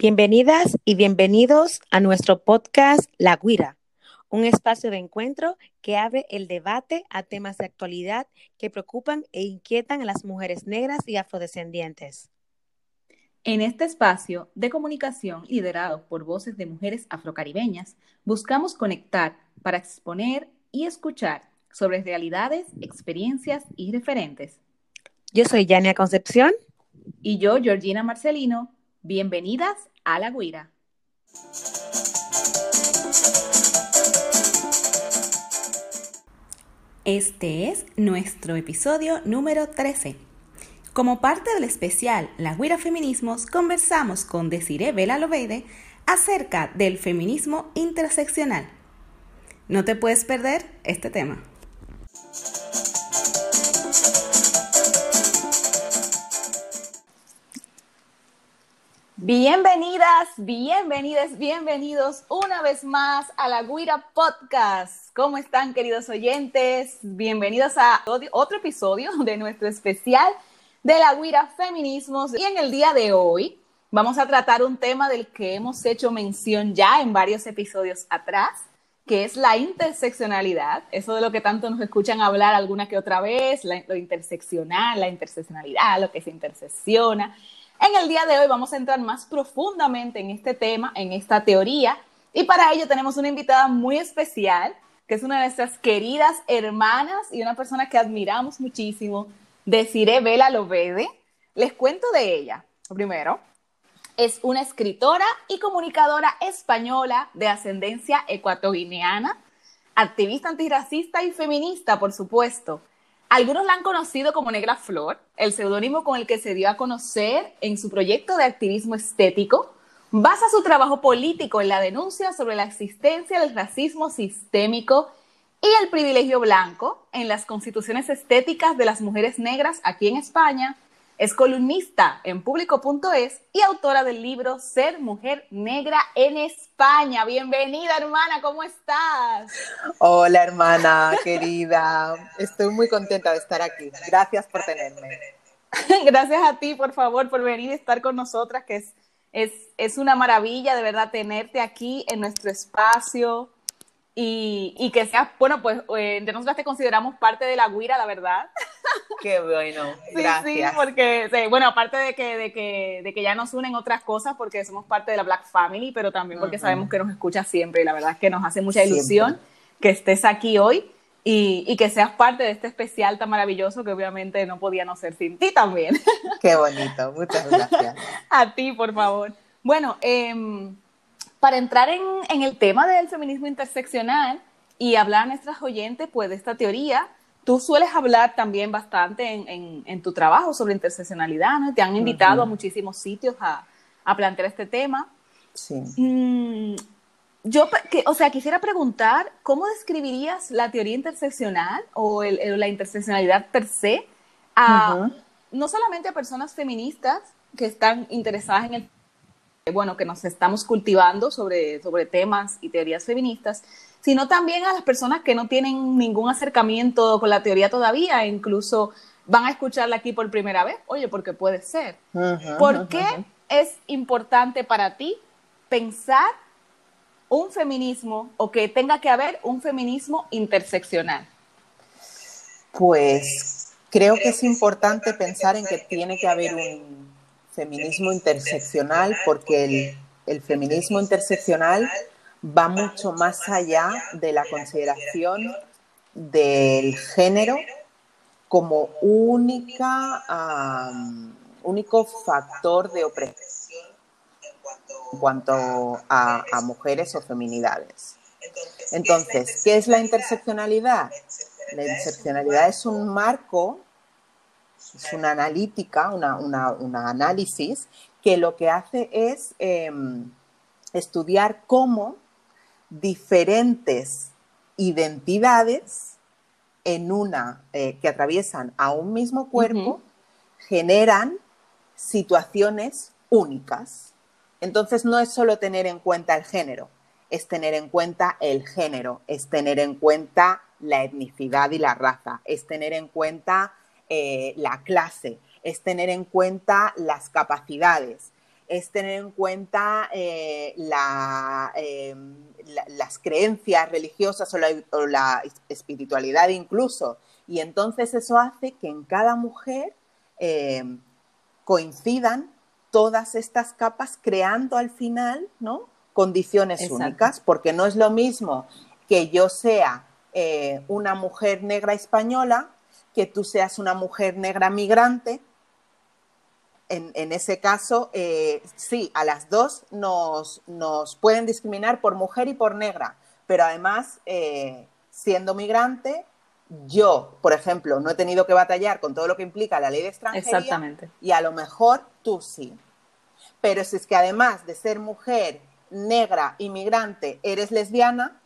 Bienvenidas y bienvenidos a nuestro podcast La Guira, un espacio de encuentro que abre el debate a temas de actualidad que preocupan e inquietan a las mujeres negras y afrodescendientes. En este espacio de comunicación liderado por voces de mujeres afrocaribeñas, buscamos conectar para exponer y escuchar sobre realidades, experiencias y referentes. Yo soy Yania Concepción. Y yo, Georgina Marcelino. Bienvenidas a La Guira. Este es nuestro episodio número 13. Como parte del especial La Guira Feminismos, conversamos con Desiree Vela Loveide acerca del feminismo interseccional. No te puedes perder este tema. Bienvenidas, bienvenidas, bienvenidos una vez más a la Guira Podcast. ¿Cómo están, queridos oyentes? Bienvenidos a otro episodio de nuestro especial de la Guira Feminismos. Y en el día de hoy vamos a tratar un tema del que hemos hecho mención ya en varios episodios atrás, que es la interseccionalidad. Eso de lo que tanto nos escuchan hablar alguna que otra vez, lo interseccional, la interseccionalidad, lo que se intersecciona. En el día de hoy vamos a entrar más profundamente en este tema, en esta teoría, y para ello tenemos una invitada muy especial, que es una de nuestras queridas hermanas y una persona que admiramos muchísimo, Desiree Vela Lovede. Les cuento de ella. Primero, es una escritora y comunicadora española de ascendencia ecuatoguineana, activista antirracista y feminista, por supuesto. Algunos la han conocido como Negra Flor, el seudónimo con el que se dio a conocer en su proyecto de activismo estético. Basa su trabajo político en la denuncia sobre la existencia del racismo sistémico y el privilegio blanco en las constituciones estéticas de las mujeres negras aquí en España es columnista en público.es y autora del libro Ser Mujer Negra en España. Bienvenida, hermana, ¿cómo estás? Hola, hermana querida. Estoy muy contenta de estar aquí. Gracias por tenerme. Gracias a ti, por favor, por venir y estar con nosotras, que es, es, es una maravilla de verdad tenerte aquí en nuestro espacio y, que seas, bueno, pues eh, de nosotras te consideramos parte de la guira, la verdad. Qué bueno, gracias. Sí, porque, bueno, aparte de que, de, que, de que ya nos unen otras cosas, porque somos parte de la Black Family, pero también porque sabemos que nos escuchas siempre y la verdad es que nos hace mucha ilusión que estés aquí hoy y, y, que seas parte de este especial tan maravilloso que obviamente no podía no ser sin ti también. Qué bonito, muchas gracias. A ti, por favor. Bueno, eh, para entrar en, el tema del feminismo interseccional y hablar a nuestras oyentes pues, de esta teoría, tú sueles hablar también bastante en, tu trabajo sobre interseccionalidad, ¿no? Te han invitado a muchísimos sitios a, plantear este tema. Sí. Mm, yo, o sea, quisiera preguntar, ¿cómo describirías la teoría interseccional o la interseccionalidad per se a, no solamente a personas feministas que están interesadas en el bueno, que nos estamos cultivando sobre, sobre temas y teorías feministas, sino también a las personas que no tienen ningún acercamiento con la teoría todavía, incluso van a escucharla aquí por primera vez, oye, porque puede ser. ¿Por qué es importante para ti pensar un feminismo o que tenga que haber un feminismo interseccional? Pues creo que es importante pensar en que tiene que haber un feminismo interseccional porque el, feminismo interseccional va mucho más allá de la consideración del género como única, único factor de opresión en cuanto a, mujeres o feminidades. Entonces, ¿qué es la interseccionalidad? La interseccionalidad es un marco es una analítica, un análisis que lo que hace es em, estudiar cómo diferentes identidades en una eh, que atraviesan a un mismo cuerpo generan situaciones únicas. Entonces no es solo tener en cuenta el género, es tener en cuenta el género, es tener en cuenta la etnicidad y la raza, es tener en cuenta eh, la clase, es tener en cuenta las capacidades. Es tener en cuenta eh, eh, las creencias religiosas o la, espiritualidad incluso. Y entonces eso hace que en cada mujer eh, coincidan todas estas capas creando al final ¿no? condiciones únicas, porque no es lo mismo que yo sea una mujer negra española, que tú seas una mujer negra migrante, en, ese caso, eh, sí, a las dos nos, pueden discriminar por mujer y por negra, pero además, eh, siendo migrante, yo, por ejemplo, no he tenido que batallar con todo lo que implica la ley de extranjería. Exactamente. Y a lo mejor tú sí. Pero si es que además de ser mujer, negra, inmigrante, eres lesbiana,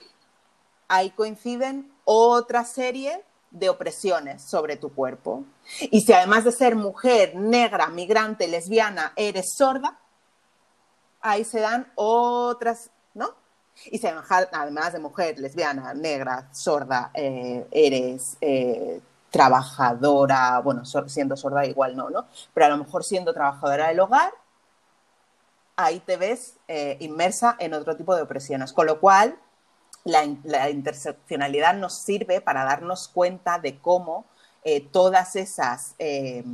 ahí coinciden otra serie de opresiones sobre tu cuerpo. Y si además de ser mujer, negra, migrante, lesbiana, eres sorda, ahí se dan otras, ¿no? Y si además de mujer, lesbiana, negra, sorda, eh, eres eh, trabajadora, bueno, siendo sorda igual no, ¿no? Pero a lo mejor siendo trabajadora del hogar, ahí te ves eh, inmersa en otro tipo de opresiones. Con lo cual, la, interseccionalidad nos sirve para darnos cuenta de cómo eh, todas esas eh,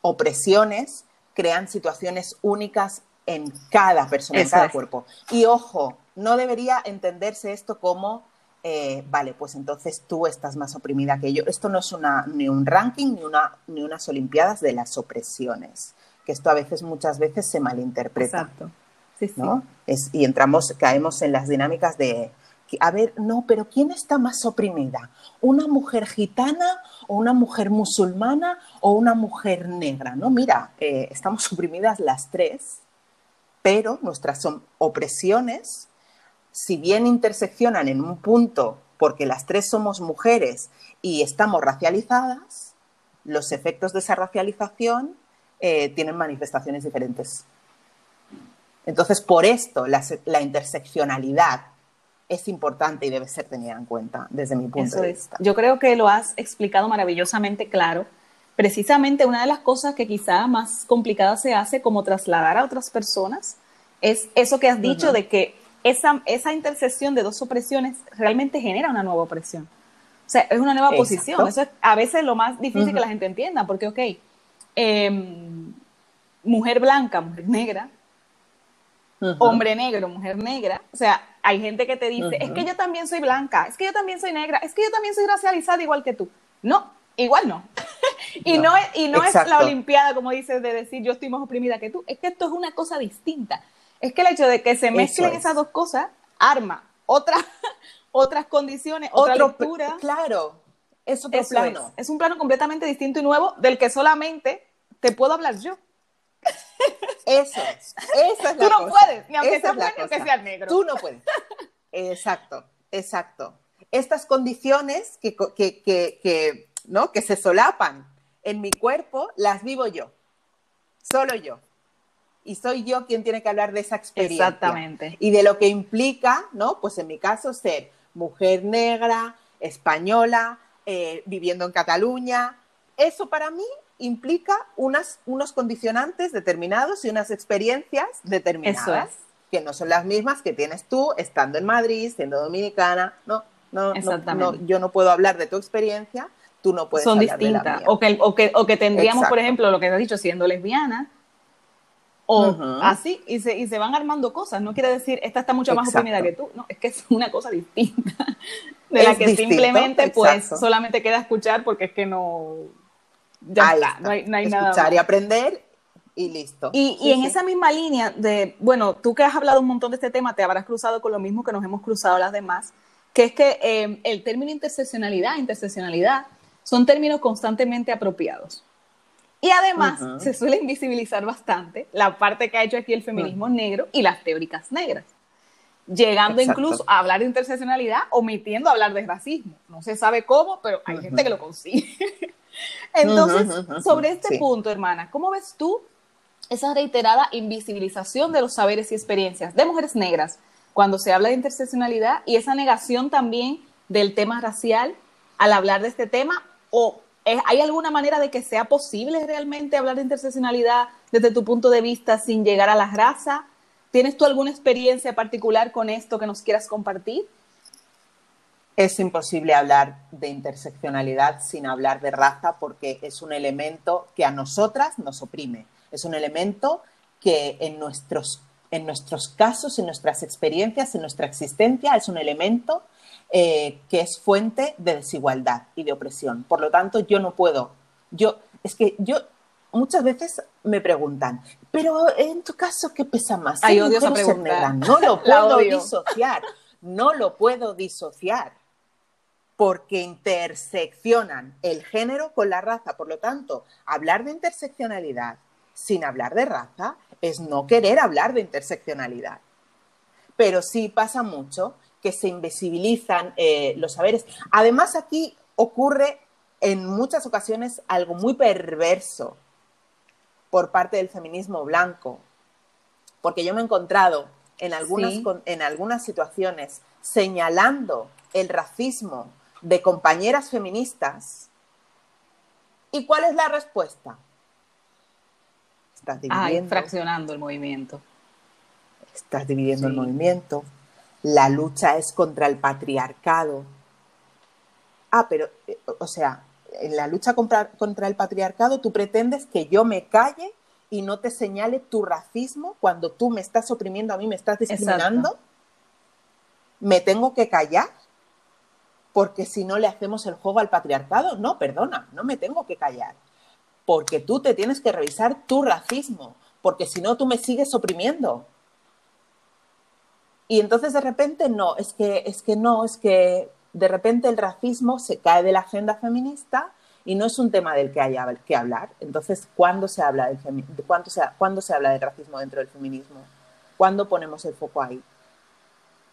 opresiones crean situaciones únicas en cada persona, en cada cuerpo. Y ojo, no debería entenderse esto como, eh, vale, pues entonces tú estás más oprimida que yo. Esto no es una, ni un ranking ni, una, ni unas Olimpiadas de las opresiones, que esto a veces, muchas veces se malinterpreta. Exacto. Sí, sí. y entramos, caemos en las dinámicas de, a ver, no, pero ¿quién está más oprimida? ¿Una mujer gitana o una mujer musulmana o una mujer negra? No, mira, eh, estamos oprimidas las tres, pero nuestras opresiones, si bien interseccionan en un punto porque las tres somos mujeres y estamos racializadas, los efectos de esa racialización eh, tienen manifestaciones diferentes. Entonces, por esto la interseccionalidad es importante y debe ser tenida en cuenta desde mi punto de vista. Yo creo que lo has explicado maravillosamente claro. Precisamente una de las cosas que quizá más complicada se hace como trasladar a otras personas es eso que has dicho de que esa, esa intersección de dos opresiones realmente genera una nueva opresión. O sea, es una nueva posición. Eso es a veces lo más difícil que la gente entienda, porque, ok, em, mujer blanca, mujer negra, hombre negro, mujer negra, o sea, hay gente que te dice, es que yo también soy blanca, es que yo también soy negra, es que yo también soy racializada igual que tú. No, igual no. y no, es, y no es la Olimpiada, como dices, de decir yo estoy más oprimida que tú. Es que esto es una cosa distinta. Es que el hecho de que se mezclen esas dos cosas arma otra, otras condiciones, otra lectura. Claro, es otro plano. Es. es un plano completamente distinto y nuevo del que solamente te puedo hablar yo. Eso es. Esa es Tú no puedes, ni aunque sea que sea negro. Tú no puedes. Exacto, exacto. Estas condiciones que, que, que, ¿no? que se solapan en mi cuerpo, las vivo yo. Solo yo. Y soy yo quien tiene que hablar de esa experiencia. Exactamente. Y de lo que implica, ¿no? Pues en mi caso, ser mujer negra, española, eh, viviendo en Cataluña. Eso para mí implica unas, unos condicionantes determinados y unas experiencias determinadas. Que no son las mismas que tienes tú estando en Madrid, siendo dominicana. No, no, no, yo no puedo hablar de tu experiencia, tú no puedes son hablar distintas. De la mía. O, que, o, que, o que tendríamos, por ejemplo, lo que has dicho, siendo lesbiana, o así, y se, y se van armando cosas. No quiere decir, esta está mucho más oprimida que tú. No, es que es una cosa distinta. De la que simplemente, pues, solamente queda escuchar porque es que no ya no hay, nada. Escuchar y aprender y listo. Y, en esa misma línea de, bueno, tú que has hablado un montón de este tema, te habrás cruzado con lo mismo que nos hemos cruzado las demás, que es que em, el término interseccionalidad, interseccionalidad, son términos constantemente apropiados. Y además se suele invisibilizar bastante la parte que ha hecho aquí el feminismo negro y las teóricas negras, llegando incluso a hablar de interseccionalidad, omitiendo hablar de racismo. No se sabe cómo, pero hay gente que lo consigue. Entonces, sobre este punto, hermana, ¿cómo ves tú esa reiterada invisibilización de los saberes y experiencias de mujeres negras cuando se habla de interseccionalidad y esa negación también del tema racial al hablar de este tema? ¿O hay alguna manera de que sea posible realmente hablar de interseccionalidad desde tu punto de vista sin llegar a la raza? ¿Tienes tú alguna experiencia particular con esto que nos quieras compartir? Es imposible hablar de interseccionalidad sin hablar de raza porque es un elemento que a nosotras nos oprime. Es un elemento que en nuestros, en nuestros casos, en nuestras experiencias, en nuestra existencia, es un elemento eh, que es fuente de desigualdad y de opresión. Por lo tanto, yo no puedo, yo, es que yo muchas veces me preguntan, pero en tu caso, ¿qué pesa más? Ay, odio esa pregunta. No lo puedo disociar, no lo puedo disociar porque interseccionan el género con la raza. Por lo tanto, hablar de interseccionalidad sin hablar de raza es no querer hablar de interseccionalidad. Pero sí pasa mucho que se invisibilizan eh, los saberes. Además, aquí ocurre en muchas ocasiones algo muy perverso por parte del feminismo blanco, porque yo me he encontrado en algunas, en algunas situaciones señalando el racismo de compañeras feministas. ¿Y cuál es la respuesta? Estás dividiendo. fraccionando el movimiento. Estás dividiendo el movimiento. La lucha es contra el patriarcado. Ah, pero, eh, o sea, en la lucha contra, contra el patriarcado tú pretendes que yo me calle y no te señale tu racismo cuando tú me estás oprimiendo a mí, me estás discriminando. ¿Me tengo que callar? Porque si no le hacemos el juego al patriarcado, no, perdona, no me tengo que callar, porque tú te tienes que revisar tu racismo, porque si no tú me sigues oprimiendo. Y entonces de repente no, es que, es que no, es que de repente el racismo se cae de la agenda feminista y no es un tema del que haya que hablar. Entonces, ¿cuándo se habla se, ¿cuándo se habla del racismo dentro del feminismo? ¿Cuándo ponemos el foco ahí?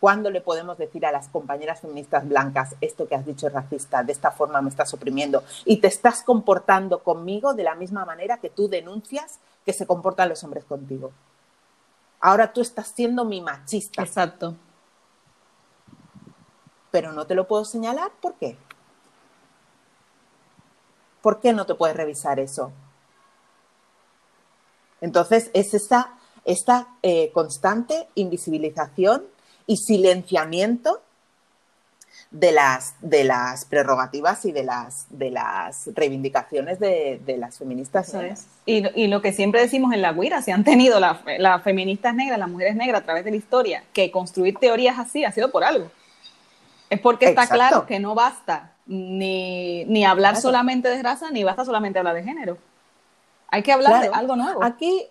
¿Cuándo le podemos decir a las compañeras feministas blancas esto que has dicho es racista, de esta forma me estás oprimiendo y te estás comportando conmigo de la misma manera que tú denuncias que se comportan los hombres contigo? Ahora tú estás siendo mi machista. Exacto. Pero no te lo puedo señalar, ¿por qué? ¿Por qué no te puedes revisar eso? Entonces, es esta, esta eh, constante invisibilización y silenciamiento de las, de las prerrogativas y de las, de las reivindicaciones de, las feministas. Y, lo que siempre decimos en la guira, si han tenido las feministas negras, las mujeres negras a través de la historia, que construir teorías así ha sido por algo. Es porque está claro que no basta ni, hablar solamente de raza, ni basta solamente hablar de género. Hay que hablar de algo nuevo. Aquí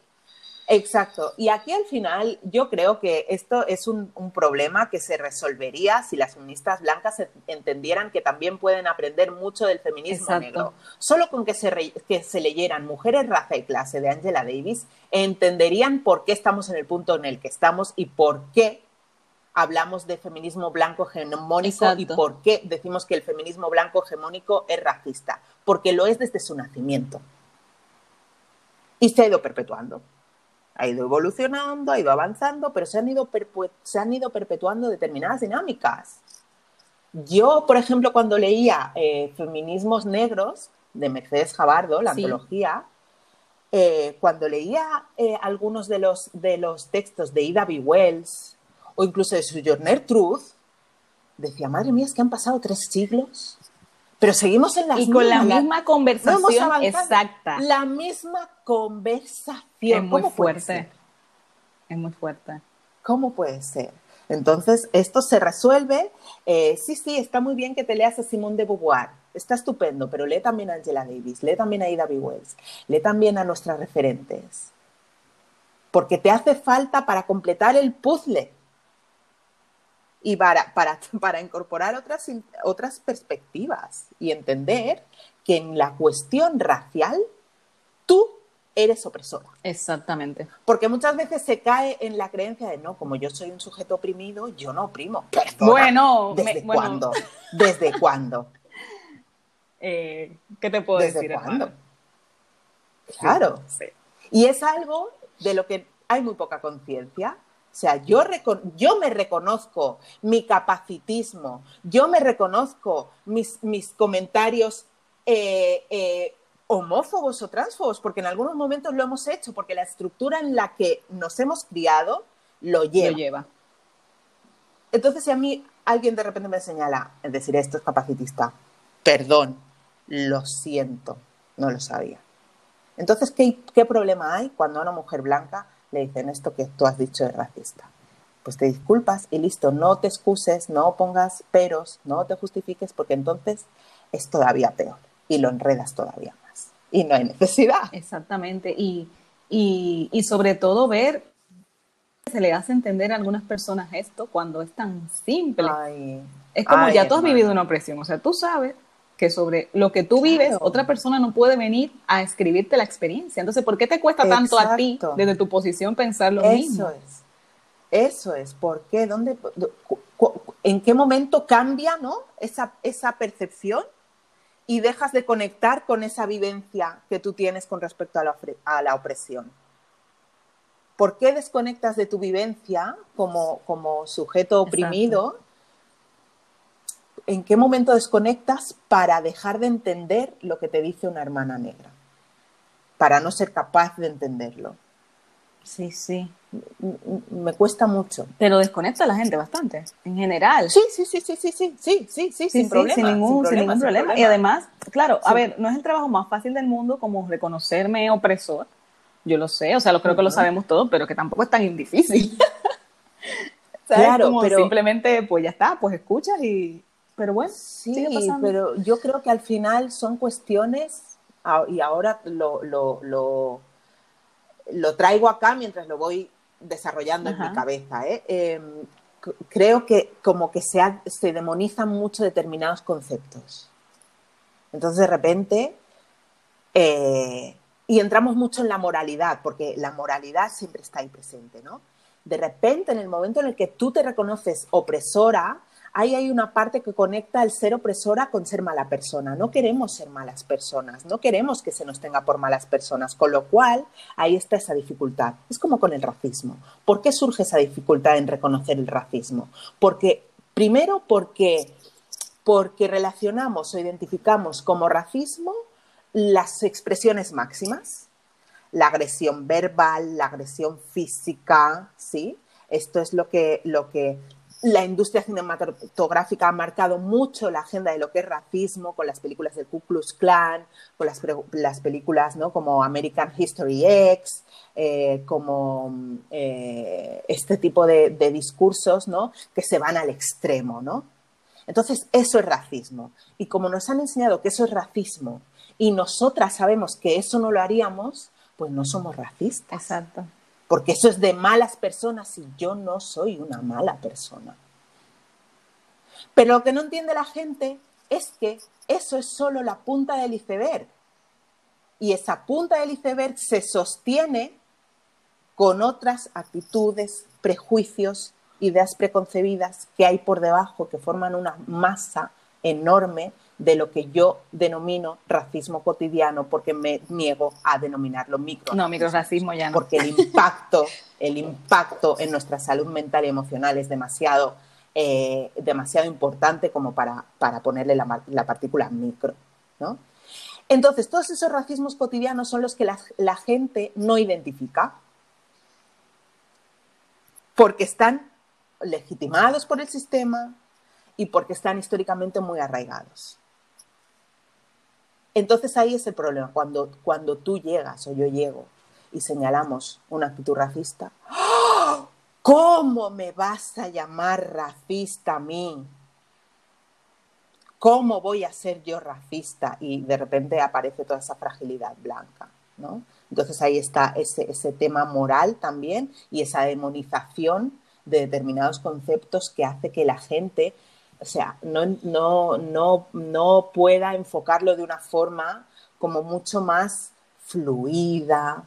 Exacto. Y aquí al final yo creo que esto es un, problema que se resolvería si las feministas blancas entendieran que también pueden aprender mucho del feminismo negro. Solo con que se, que se leyeran Mujeres, Raza y Clase de Angela Davis, entenderían por qué estamos en el punto en el que estamos y por qué hablamos de feminismo blanco hegemónico y por qué decimos que el feminismo blanco hegemónico es racista. Porque lo es desde su nacimiento. Y se ha ido perpetuando ha ido evolucionando, ha ido avanzando, pero se han ido, se han ido perpetuando determinadas dinámicas. Yo, por ejemplo, cuando leía eh, Feminismos Negros de Mercedes Jabardo, la antología, eh, cuando leía eh, algunos de los, de los textos de Ida B. Wells o incluso de Sojourner Truth, decía, madre mía, es que han pasado tres siglos pero seguimos en la y con la misma conversación exacta. La misma conversación. Es muy fuerte. Es muy fuerte. ¿Cómo puede ser? Entonces, esto se resuelve. Eh, sí, sí, está muy bien que te leas a Simone de Beauvoir. Está estupendo, pero lee también a Angela Davis, lee también a Ida B. Wells, lee también a nuestras referentes. Porque te hace falta para completar el puzzle y para, para, incorporar otras, otras perspectivas y entender que en la cuestión racial tú eres opresora. Exactamente. Porque muchas veces se cae en la creencia de no, como yo soy un sujeto oprimido, yo no oprimo. bueno, ¿desde cuándo? ¿Desde cuándo? Eh, ¿Qué te puedo ¿Desde decir? cuándo? Claro. Y es algo de lo que hay muy poca conciencia sea, yo, yo me reconozco mi capacitismo, yo me reconozco mis, mis comentarios eh, eh, homófobos o transfobos, porque en algunos momentos lo hemos hecho, porque la estructura en la que nos hemos criado lo lleva. Lo lleva. Entonces, si a mí alguien de repente me señala, es decir, esto es capacitista, perdón, lo siento, no lo sabía. Entonces, ¿qué, ¿qué, problema hay cuando a una mujer blanca le dicen esto que tú has dicho es racista? Pues te disculpas y listo, no te excuses, no pongas peros, no te justifiques, porque entonces es todavía peor y lo enredas todavía más. Y no hay necesidad. Exactamente. Y, y, y sobre todo ver se le hace entender a algunas personas esto cuando es tan simple. Ay, es como ay, ya tú has vivido una opresión, o sea, tú sabes que sobre lo que tú vives, Claro. otra persona no puede venir a escribirte la experiencia. Entonces, ¿por qué te cuesta tanto a ti desde tu posición pensar lo Eso mismo? es. Eso es. ¿Por qué? ¿Dónde, ¿En qué momento cambia ¿no? esa, esa percepción y dejas de conectar con esa vivencia que tú tienes con respecto a la, a la opresión? ¿Por qué desconectas de tu vivencia como, como sujeto oprimido? ¿En qué momento desconectas para dejar de entender lo que te dice una hermana negra? Para no ser capaz de entenderlo. Sí, sí. Me cuesta mucho. Pero desconecta a la gente bastante, en general. Sí, sí, sí, sí, sí, sí, sí, sí, sí, sin problema. sin ningún, sin ningún sin problema. Y además, claro, a Sí. ver, no es el trabajo más fácil del mundo como reconocerme opresor. Yo lo sé, o sea, lo creo que lo sabemos todos, pero que tampoco es tan difícil. ¿Sabes? Claro, Como pero- simplemente, pues ya está, pues escuchas y... Pero bueno, Sí, sigue pasando. pero yo creo que al final son cuestiones, y ahora lo, lo, lo, lo traigo acá mientras lo voy desarrollando en mi cabeza. ¿eh? Em, creo que como que se, ha- se demonizan mucho determinados conceptos. Entonces de repente, eh, y entramos mucho en la moralidad, porque la moralidad siempre está ahí presente, ¿no? De repente, en el momento en el que tú te reconoces opresora, ahí hay una parte que conecta el ser opresora con ser mala persona. No queremos ser malas personas, no queremos que se nos tenga por malas personas, con lo cual ahí está esa dificultad. Es como con el racismo. ¿Por qué surge esa dificultad en reconocer el racismo? Porque, primero, porque, porque relacionamos o identificamos como racismo las expresiones máximas, la agresión verbal, la agresión física, ¿sí? Esto es lo que, lo que la industria cinematográfica ha marcado mucho la agenda de lo que es racismo con las películas del Ku Klux Klan, con las películas ¿no? como American History X, eh, como eh, este tipo de, de discursos ¿no? que se van al extremo, ¿no? Entonces, eso es racismo. Y como nos han enseñado que eso es racismo y nosotras sabemos que eso no lo haríamos, pues no somos racistas. Exacto. Porque eso es de malas personas y yo no soy una mala persona. Pero lo que no entiende la gente es que eso es solo la punta del iceberg. Y esa punta del iceberg se sostiene con otras actitudes, prejuicios, ideas preconcebidas que hay por debajo, que forman una masa enorme de lo que yo denomino racismo cotidiano, porque me niego a denominarlo micro. No, microracismo ya no. Porque el impacto, el impacto en nuestra salud mental y emocional es demasiado, eh, demasiado importante como para, para ponerle la, la partícula micro. ¿no? Entonces, todos esos racismos cotidianos son los que la, la gente no identifica porque están legitimados por el sistema y porque están históricamente muy arraigados. Entonces ahí es el problema, cuando, cuando tú llegas o yo llego y señalamos una actitud racista, ¡oh! ¿cómo me vas a llamar racista a mí? ¿Cómo voy a ser yo racista? Y de repente aparece toda esa fragilidad blanca, ¿no? Entonces ahí está ese, ese tema moral también y esa demonización de determinados conceptos que hace que la gente, o sea, no, no, no, no pueda enfocarlo de una forma como mucho más fluida,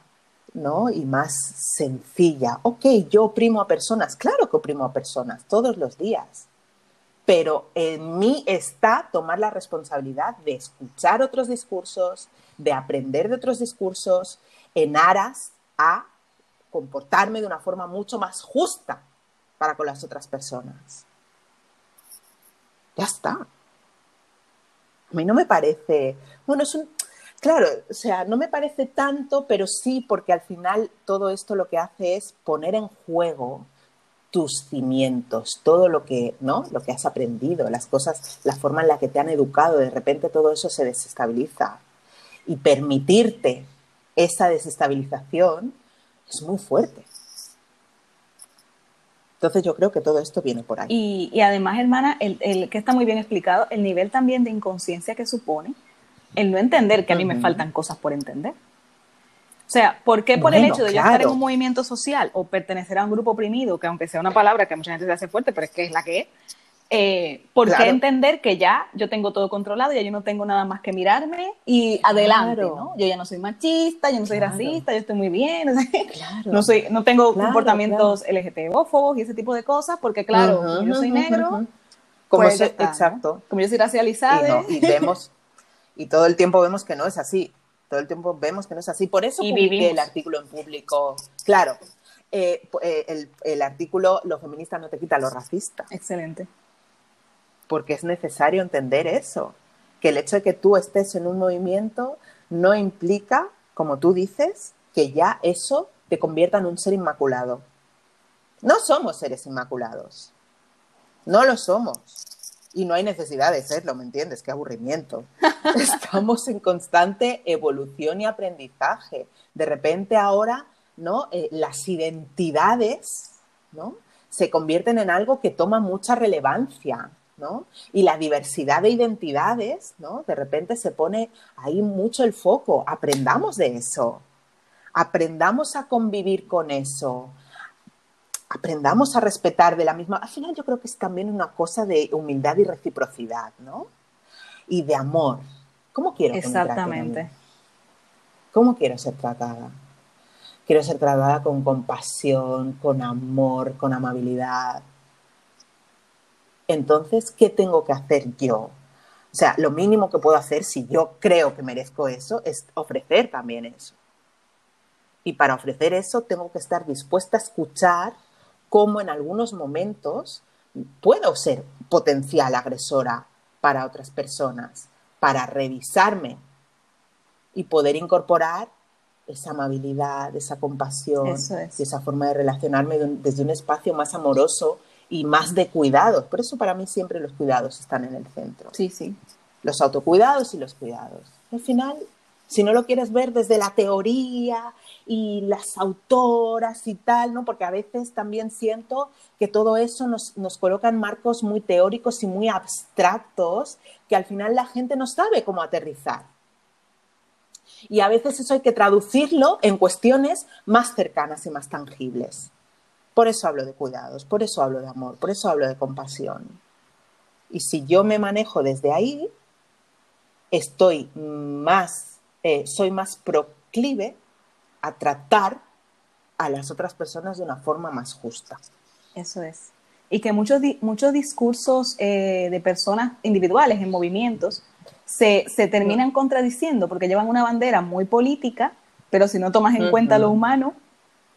¿no? Y más sencilla. Ok, yo oprimo a personas, claro que oprimo a personas todos los días, pero en mí está tomar la responsabilidad de escuchar otros discursos, de aprender de otros discursos, en aras a comportarme de una forma mucho más justa para con las otras personas. Ya está. A mí no me parece, bueno, es un, claro, o sea, no me parece tanto, pero sí porque al final todo esto lo que hace es poner en juego tus cimientos, todo lo que, ¿no? Lo que has aprendido, las cosas, la forma en la que te han educado, de repente todo eso se desestabiliza. Y permitirte esa desestabilización es muy fuerte. Entonces yo creo que todo esto viene por ahí. Y, además, hermana, el, que está muy bien explicado, el nivel también de inconsciencia que supone el no entender que a mí me faltan cosas por entender. O sea, ¿por qué por el hecho de yo estar en un movimiento social o pertenecer a un grupo oprimido, que aunque sea una palabra que a mucha gente se hace fuerte, pero es que es la que es, eh, ¿por qué entender que ya yo tengo todo controlado, ya yo no tengo nada más que mirarme y adelante, ¿no? Yo ya no soy machista, yo no soy racista, yo estoy muy bien, no, soy, no tengo comportamientos LGTBófobos y ese tipo de cosas, porque claro, yo soy negro, como pues exacto. Como yo soy racializada. Y, y vemos, y todo el tiempo vemos que no es así todo el tiempo vemos que no es así. Por eso publiqué el artículo en público. Claro, eh, eh, el, el, artículo Los feministas no te quitan lo racista. Excelente. Porque es necesario entender eso, que el hecho de que tú estés en un movimiento no implica, como tú dices, que ya eso te convierta en un ser inmaculado. No somos seres inmaculados. No lo somos y no hay necesidad de serlo, ¿me entiendes? Qué aburrimiento. Estamos en constante evolución y aprendizaje. De repente ahora, ¿no? Eh, las identidades, ¿no? Se convierten en algo que toma mucha relevancia, ¿no? Y la diversidad de identidades, ¿no? De repente se pone ahí mucho el foco. Aprendamos de eso. Aprendamos a convivir con eso aprendamos a respetar de la misma. Al final yo creo que es también una cosa de humildad y reciprocidad, ¿no? Y de amor. ¿Cómo quiero Exactamente. ¿Cómo quiero ser tratada? Quiero ser tratada con compasión, con amor, con amabilidad. Entonces, ¿qué tengo que hacer yo? O sea, lo mínimo que puedo hacer si yo creo que merezco eso es ofrecer también eso. Y para ofrecer eso tengo que estar dispuesta a escuchar cómo en algunos momentos puedo ser potencial agresora para otras personas, para revisarme y poder incorporar esa amabilidad, esa compasión y esa forma de relacionarme desde un espacio más amoroso y más de cuidados. Por eso para mí siempre los cuidados están en el centro. Sí, sí. Los autocuidados y los cuidados. Al final, si no lo quieres ver desde la teoría y las autoras y tal, ¿no? Porque a veces también siento que todo eso nos, nos coloca en marcos muy teóricos y muy abstractos que al final la gente no sabe cómo aterrizar. Y a veces eso hay que traducirlo en cuestiones más cercanas y más tangibles. Por eso hablo de cuidados, por eso hablo de amor, por eso hablo de compasión. Y si yo me manejo desde ahí, estoy más, eh, soy más proclive a tratar a las otras personas de una forma más justa. Eso es. Y que muchos, muchos discursos eh, de personas individuales en movimientos se, terminan contradiciendo porque llevan una bandera muy política, pero si no tomas en cuenta lo humano,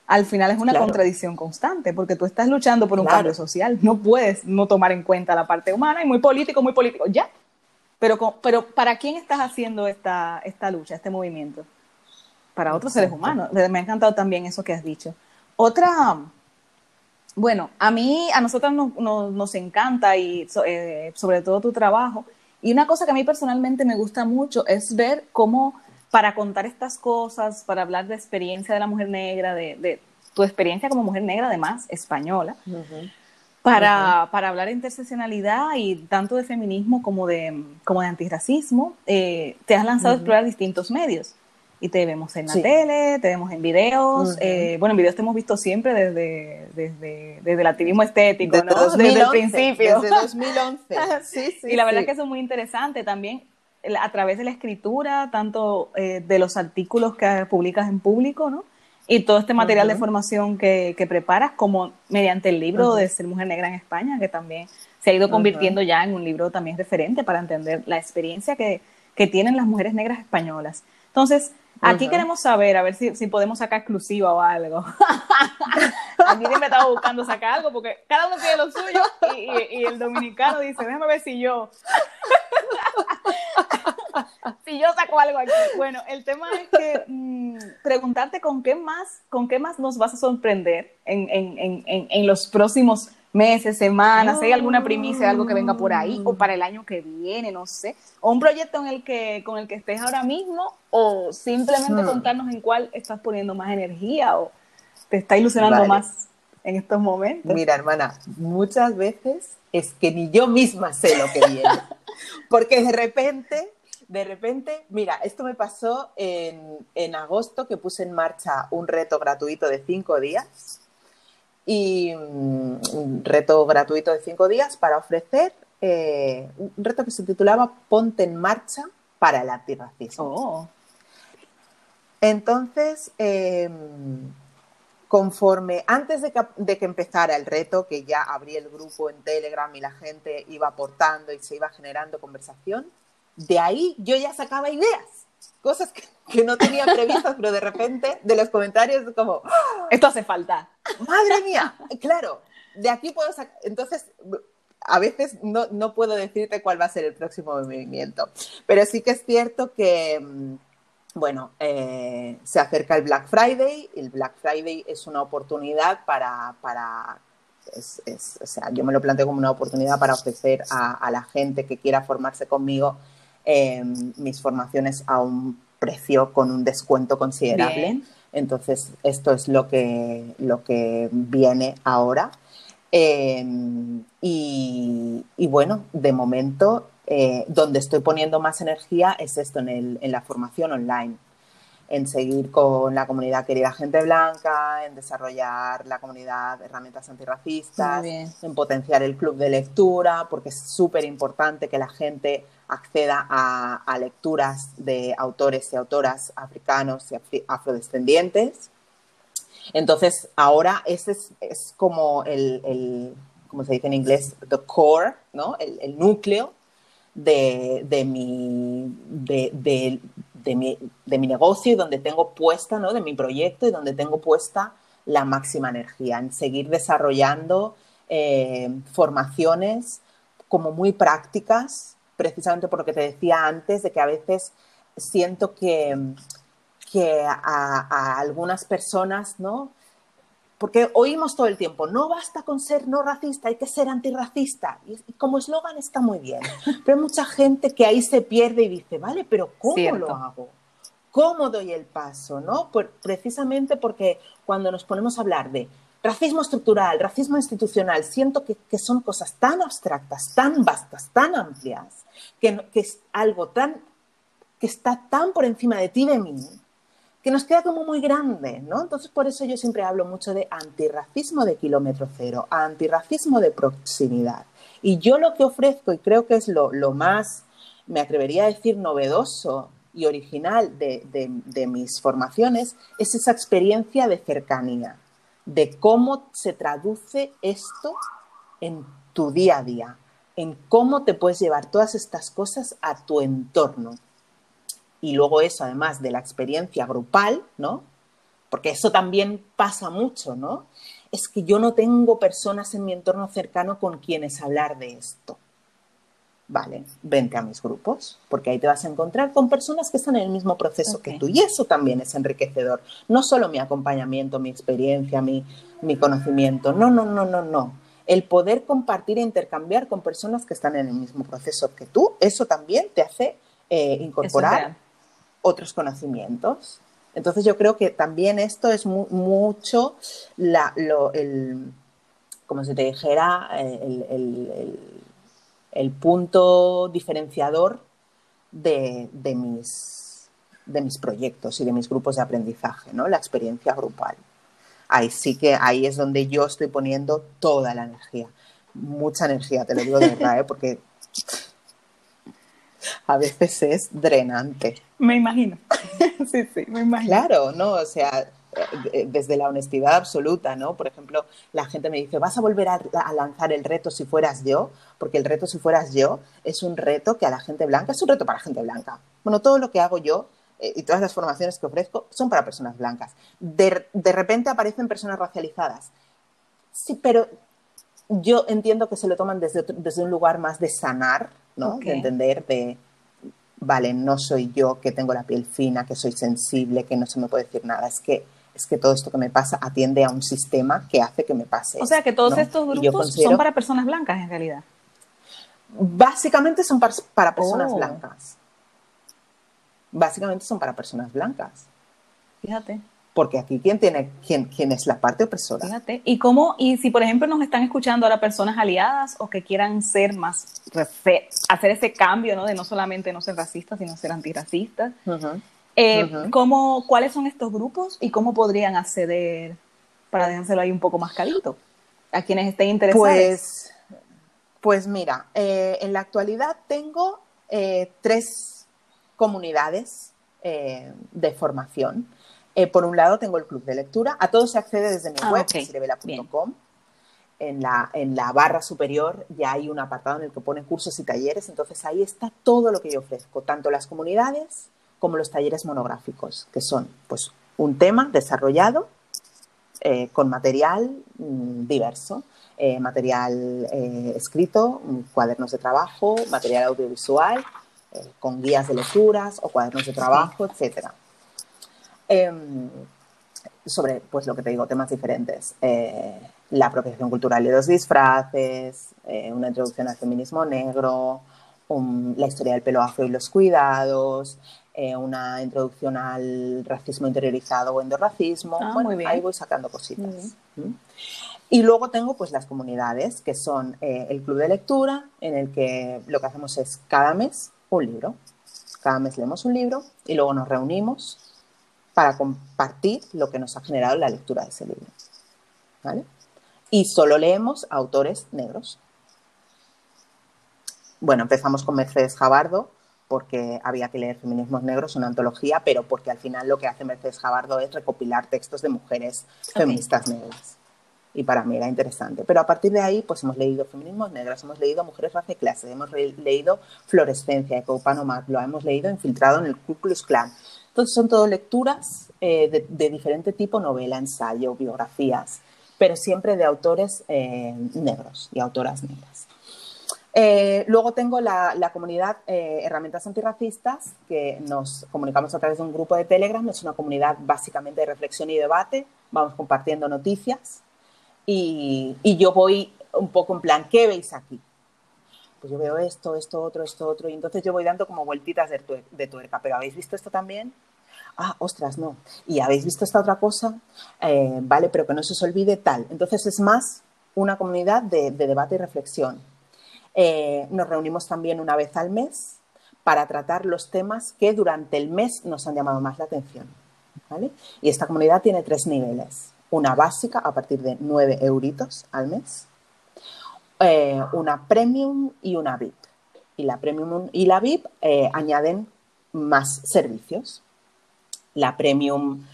al final es una contradicción constante, porque tú estás luchando por un cambio social, no puedes no tomar en cuenta la parte humana y muy político, muy político, ya. Pero, pero ¿para quién estás haciendo esta, esta lucha, este movimiento? para otros seres humanos. Me ha encantado también eso que has dicho. Otra, bueno, a mí, a nosotros nos, encanta y eh, sobre todo tu trabajo. Y una cosa que a mí personalmente me gusta mucho es ver cómo para contar estas cosas, para hablar de experiencia de la mujer negra, de, tu experiencia como mujer negra, además, española, para, para, hablar de interseccionalidad y tanto de feminismo como de, como de antirracismo, eh, te has lanzado a explorar distintos medios y te vemos en la tele, te vemos en videos. Eh, bueno, en videos te hemos visto siempre desde, desde, desde el activismo estético, desde, ¿no? desde el principio. Desde 2011. sí, sí, y la verdad es que eso es muy interesante también a través de la escritura, tanto eh, de los artículos que publicas en público, ¿no? Y todo este material de formación que, que, preparas, como mediante el libro de Ser Mujer Negra en España, que también se ha ido convirtiendo ya en un libro también referente para entender la experiencia que, que tienen las mujeres negras españolas. Entonces, Aquí queremos saber, a ver si, si podemos sacar exclusiva o algo. Aquí me estaba buscando sacar algo porque cada uno tiene lo suyo y, y, el dominicano dice, déjame ver si yo. si yo saco algo aquí. Bueno, el tema es que mm, preguntarte con qué más, con qué más nos vas a sorprender en, en, en, en los próximos meses, semanas, ¿hay alguna primicia, algo que venga por ahí, o para el año que viene, no sé, o un proyecto en el que, con el que estés ahora mismo, o simplemente hmm. contarnos en cuál estás poniendo más energía o te está ilusionando más en estos momentos. Mira, hermana, muchas veces es que ni yo misma sé lo que viene, porque de repente de repente, mira, esto me pasó en, en, agosto que puse en marcha un reto gratuito de cinco días y mm, un reto gratuito de cinco días para ofrecer eh, un reto que se titulaba Ponte en marcha para el antirracismo. Oh. Entonces, em, conforme, antes de que, empezara el reto, que ya abrí el grupo en Telegram y la gente iba aportando y se iba generando conversación, de ahí yo ya sacaba ideas, cosas que, que no tenía previstas, pero de repente de los comentarios como, esto hace falta. Madre mía, claro, de aquí puedo sacar, entonces a veces no, no, puedo decirte cuál va a ser el próximo movimiento, pero sí que es cierto que, mm, bueno, eh, se acerca el Black Friday, el Black Friday es una oportunidad para, para es, es, o sea, yo me lo planteo como una oportunidad para ofrecer a, a la gente que quiera formarse conmigo eh, mis formaciones a un precio con un descuento considerable. Entonces, esto es lo que, lo que viene ahora. Em, y, bueno, de momento, eh, donde estoy poniendo más energía es esto en, el, en la formación online en seguir con la comunidad querida gente blanca, en desarrollar la comunidad herramientas antirracistas, en potenciar el club de lectura, porque es súper importante que la gente acceda a, lecturas de autores y autoras africanos y afrodescendientes. Entonces, ahora ese es, como el, como se dice en inglés, the core, ¿no? el, núcleo de, mi, de, mi, negocio y donde tengo puesta, ¿no? de mi proyecto y donde tengo puesta la máxima energía, en seguir desarrollando eh, formaciones como muy prácticas, precisamente por lo que te decía antes, de que a veces siento que, que a, algunas personas, ¿no? Porque oímos todo el tiempo, no basta con ser no racista, hay que ser antirracista. Y, como eslogan está muy bien. Pero hay mucha gente que ahí se pierde y dice, vale, pero ¿cómo lo hago? ¿Cómo doy el paso? ¿no? precisamente porque cuando nos ponemos a hablar de racismo estructural, racismo institucional, siento que, son cosas tan abstractas, tan vastas, tan amplias, que, es algo tan, que está tan por encima de ti y de mí, que nos queda como muy grande, ¿no? Entonces, por eso yo siempre hablo mucho de antirracismo de kilómetro cero, antirracismo de proximidad. Y yo lo que ofrezco, y creo que es lo, más, me atrevería a decir, novedoso y original de mis formaciones, es esa experiencia de cercanía de cómo se traduce esto en tu día a día, en cómo te puedes llevar todas estas cosas a tu entorno. Y luego eso, además de la experiencia grupal, ¿no? Porque eso también pasa mucho, ¿no? Es que yo no tengo personas en mi entorno cercano con quienes hablar de esto. Vale, vente a mis grupos, porque ahí te vas a encontrar con personas que están en el mismo proceso que tú y eso también es enriquecedor. No solo mi acompañamiento, mi experiencia, mi, mi conocimiento, no, no, no, no, no. El poder compartir e intercambiar con personas que están en el mismo proceso que tú, eso también te hace eh, incorporar otros conocimientos. Entonces yo creo que también esto es mucho la, el, como si te dijera, eh, el el punto diferenciador de, mis, de mis proyectos y de mis grupos de aprendizaje, ¿no? la experiencia grupal. Ahí sí que ahí es donde yo estoy poniendo toda la energía, mucha energía, te lo digo de verdad, ¿eh? porque a veces es drenante. Me imagino. sí, sí, me imagino. Claro, ¿no? O sea, eh, desde la honestidad absoluta, ¿no? Por ejemplo, la gente me dice, ¿vas a volver a, lanzar el reto si fueras yo? Porque el reto si fueras yo es un reto que a la gente blanca, es un reto para la gente blanca. Bueno, todo lo que hago yo eh, y todas las formaciones que ofrezco son para personas blancas. De, repente aparecen personas racializadas. Sí, pero yo entiendo que se lo toman desde, desde un lugar más de sanar, ¿no? De entender, de, vale, no soy yo que tengo la piel fina, que soy sensible, que no se me puede decir nada, es que es que todo esto que me pasa atiende a un sistema que hace que me pase. O sea, que todos estos grupos son para personas blancas en realidad. Básicamente son para, personas oh. blancas. Básicamente son para personas blancas. Fíjate. Porque aquí quién tiene, quién, quién es la parte opresora. Fíjate. Y cómo, y si por ejemplo nos están escuchando ahora personas aliadas o que quieran ser más, hacer ese cambio, ¿no? De no solamente no ser racistas, sino ser antirracistas. Eh, ¿Cuáles son estos grupos y cómo podrían acceder para dejárselo ahí un poco más calito a quienes estén interesados? Pues, pues mira, eh, en la actualidad tengo eh, tres comunidades de formación. Por un lado tengo el club de lectura, a todo se accede desde mi ah, web, okay. En la, en la barra superior ya hay un apartado en el que pone cursos y talleres, entonces ahí está todo lo que yo ofrezco, tanto las comunidades como los talleres monográficos, que son pues, un tema desarrollado eh, con material mm, diverso, eh, material eh, escrito, mm, cuadernos de trabajo, material audiovisual, con guías de lecturas o cuadernos de trabajo, etc. Em, sobre, pues lo que te digo, temas diferentes. la apropiación cultural y los disfraces, una introducción al feminismo negro, la historia del pelo afro y los cuidados, eh, una introducción al racismo interiorizado o endorracismo. Ah, bueno, ahí voy sacando cositas. Y luego tengo pues las comunidades, que son eh, el club de lectura, en el que lo que hacemos es cada mes un libro. Cada mes leemos un libro y luego nos reunimos para compartir lo que nos ha generado la lectura de ese libro. ¿Vale? Y solo leemos autores negros. Bueno, empezamos con Mercedes Jabardo, porque había que leer Feminismos Negros, una antología, pero porque al final lo que hace Mercedes Jabardo es recopilar textos de mujeres feministas negras. Y para mí era interesante. Pero a partir de ahí, pues hemos leído Feminismos Negros, hemos leído Mujeres, Raza y Clase, hemos leído Florescencia, Ecopano lo hemos leído infiltrado en el Ku Klux Klan. Entonces son todo lecturas eh, de, diferente tipo, novela, ensayo, biografías, pero siempre de autores eh, negros y autoras negras. Eh, luego tengo la, comunidad eh, Herramientas Antirracistas, que nos comunicamos a través de un grupo de Telegram. Es una comunidad básicamente de reflexión y debate. Vamos compartiendo noticias. Y, yo voy un poco en plan, ¿qué veis aquí? Pues yo veo esto, esto, otro, esto, otro. Y entonces yo voy dando como vueltitas de, tuerca. ¿Pero habéis visto esto también? Ah, ostras, no. ¿Y habéis visto esta otra cosa? Eh, vale, pero que no se os olvide tal. Entonces es más una comunidad de debate y reflexión eh, nos reunimos también una vez al mes para tratar los temas que durante el mes nos han llamado más la atención. Y esta comunidad tiene tres niveles. Una básica a partir de 9 euritos al mes, eh, una premium y una VIP. Y la premium y la VIP añaden más servicios. La premium,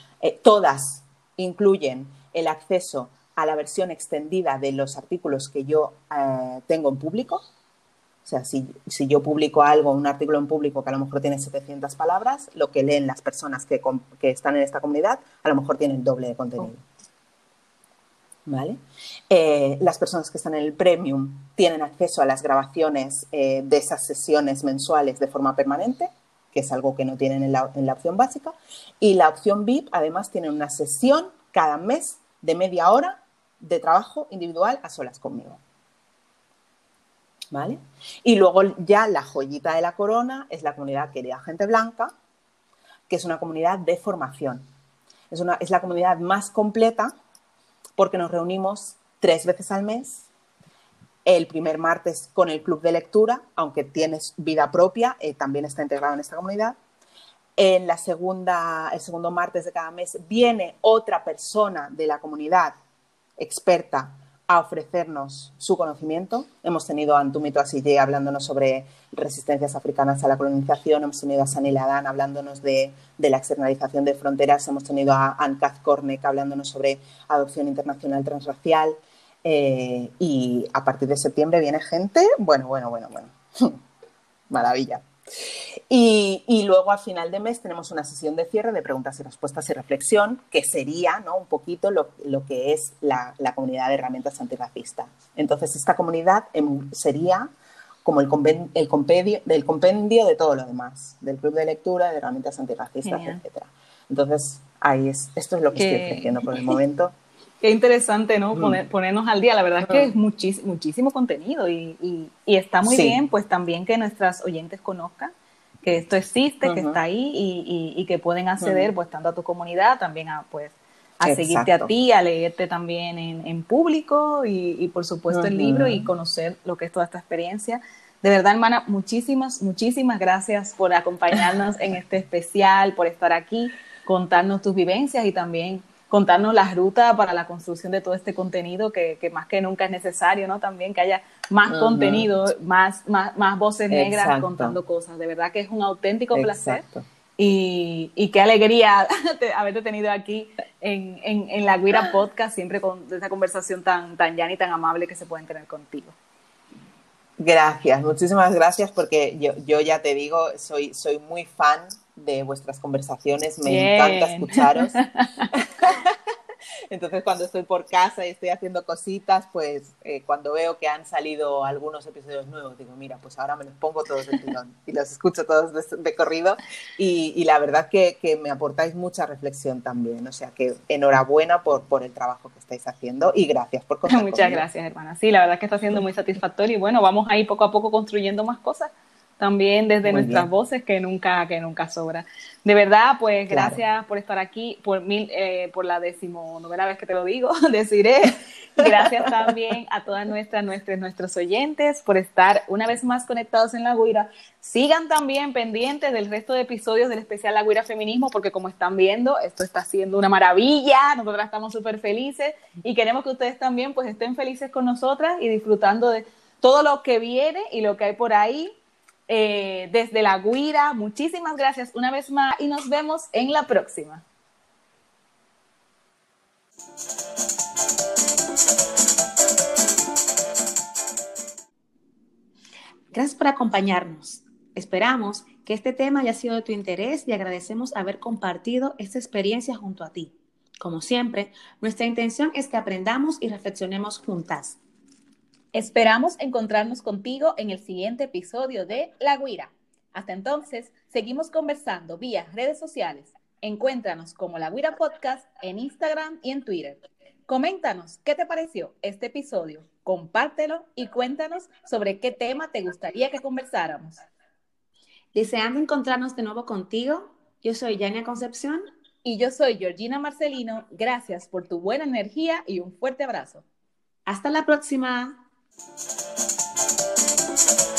todas incluyen el acceso a la versión extendida de los artículos que yo eh, tengo en público. O sea, si, yo publico algo, un artículo en público que a lo mejor tiene 700 palabras, lo que leen las personas que, están en esta comunidad a lo mejor tienen el doble de contenido. ¿Vale? Eh, las personas que están en el premium tienen acceso a las grabaciones eh, de esas sesiones mensuales de forma permanente, que es algo que no tienen en la, opción básica. Y la opción VIP además tiene una sesión cada mes de media hora de trabajo individual a solas conmigo. ¿Vale? Y luego ya la joyita de la corona es la comunidad Querida Gente Blanca, que es una comunidad de formación. Es, una, es la comunidad más completa porque nos reunimos tres veces al mes. El primer martes con el club de lectura, aunque tienes vida propia, eh, también está integrado en esta comunidad. En la segunda, el segundo martes de cada mes viene otra persona de la comunidad experta a ofrecernos su conocimiento. Hemos tenido a Antumito Asille hablándonos sobre resistencias africanas a la colonización, hemos tenido a Sanil Adán hablándonos de, la externalización de fronteras, hemos tenido a Ankaz Kornek hablándonos sobre adopción internacional transracial eh, y a partir de septiembre viene gente, bueno, bueno, bueno, bueno, maravilla. Y, luego al final de mes tenemos una sesión de cierre de preguntas y respuestas y reflexión, que sería ¿no? un poquito lo, que es la, comunidad de herramientas antirracistas. Entonces, esta comunidad em, sería como el, el compendio, del compendio de todo lo demás, del club de lectura, de herramientas antirracistas, etc. Entonces, ahí es, esto es lo que estoy ofreciendo por el momento. Qué interesante, ¿no? Mm. ponernos al día. La verdad es que es muchísimo contenido y, está muy bien, pues también que nuestras oyentes conozcan que esto existe, que está ahí y, que pueden acceder, pues, tanto a tu comunidad, también a, pues, a seguirte a ti, a leerte también en, público y, por supuesto el libro y conocer lo que es toda esta experiencia. De verdad, hermana, muchísimas, muchísimas gracias por acompañarnos en este especial, por estar aquí, contarnos tus vivencias y también contarnos las rutas para la construcción de todo este contenido que, más que nunca es necesario, ¿no? También que haya más contenido, más, más, más voces negras contando cosas. De verdad que es un auténtico placer. Y, y, qué alegría haberte tenido aquí en, en, la Guira Podcast, siempre con esa conversación tan, tan llana y tan amable que se pueden tener contigo. Gracias, muchísimas gracias porque yo, yo ya te digo, soy, soy muy fan de vuestras conversaciones, me encanta escucharos. Entonces cuando estoy por casa y estoy haciendo cositas, pues eh, cuando veo que han salido algunos episodios nuevos, digo, mira, pues ahora me los pongo todos de tirón y los escucho todos de, corrido y, la verdad que, que, me aportáis mucha reflexión también, o sea que enhorabuena por, por el trabajo que estáis haciendo y gracias por contar Muchas gracias, hermana. Sí, la verdad que está siendo muy satisfactorio y bueno, vamos a ir poco a poco construyendo más cosas también desde nuestras voces que nunca, que nunca sobra. De verdad, pues gracias por estar aquí, por mil, eh, por la decimonovena vez que te lo digo, deciré. Gracias también a todas nuestras, nuestros, nuestros oyentes por estar una vez más conectados en La Guira. Sigan también pendientes del resto de episodios del especial La Guira Feminismo, porque como están viendo, esto está siendo una maravilla. Nosotras estamos súper felices y queremos que ustedes también pues estén felices con nosotras y disfrutando de todo lo que viene y lo que hay por ahí eh, desde La Guira. Muchísimas gracias una vez más y nos vemos en la próxima. Gracias por acompañarnos. Esperamos que este tema haya sido de tu interés y agradecemos haber compartido esta experiencia junto a ti. Como siempre, nuestra intención es que aprendamos y reflexionemos juntas. Esperamos encontrarnos contigo en el siguiente episodio de La Guira. Hasta entonces, seguimos conversando vía redes sociales. Encuéntranos como La Guira Podcast en Instagram y en Twitter. Coméntanos qué te pareció este episodio, compártelo y cuéntanos sobre qué tema te gustaría que conversáramos. Deseando encontrarnos de nuevo contigo, yo soy Yania Concepción. Y yo soy Georgina Marcelino. Gracias por tu buena energía y un fuerte abrazo. Hasta la próxima. Thank you.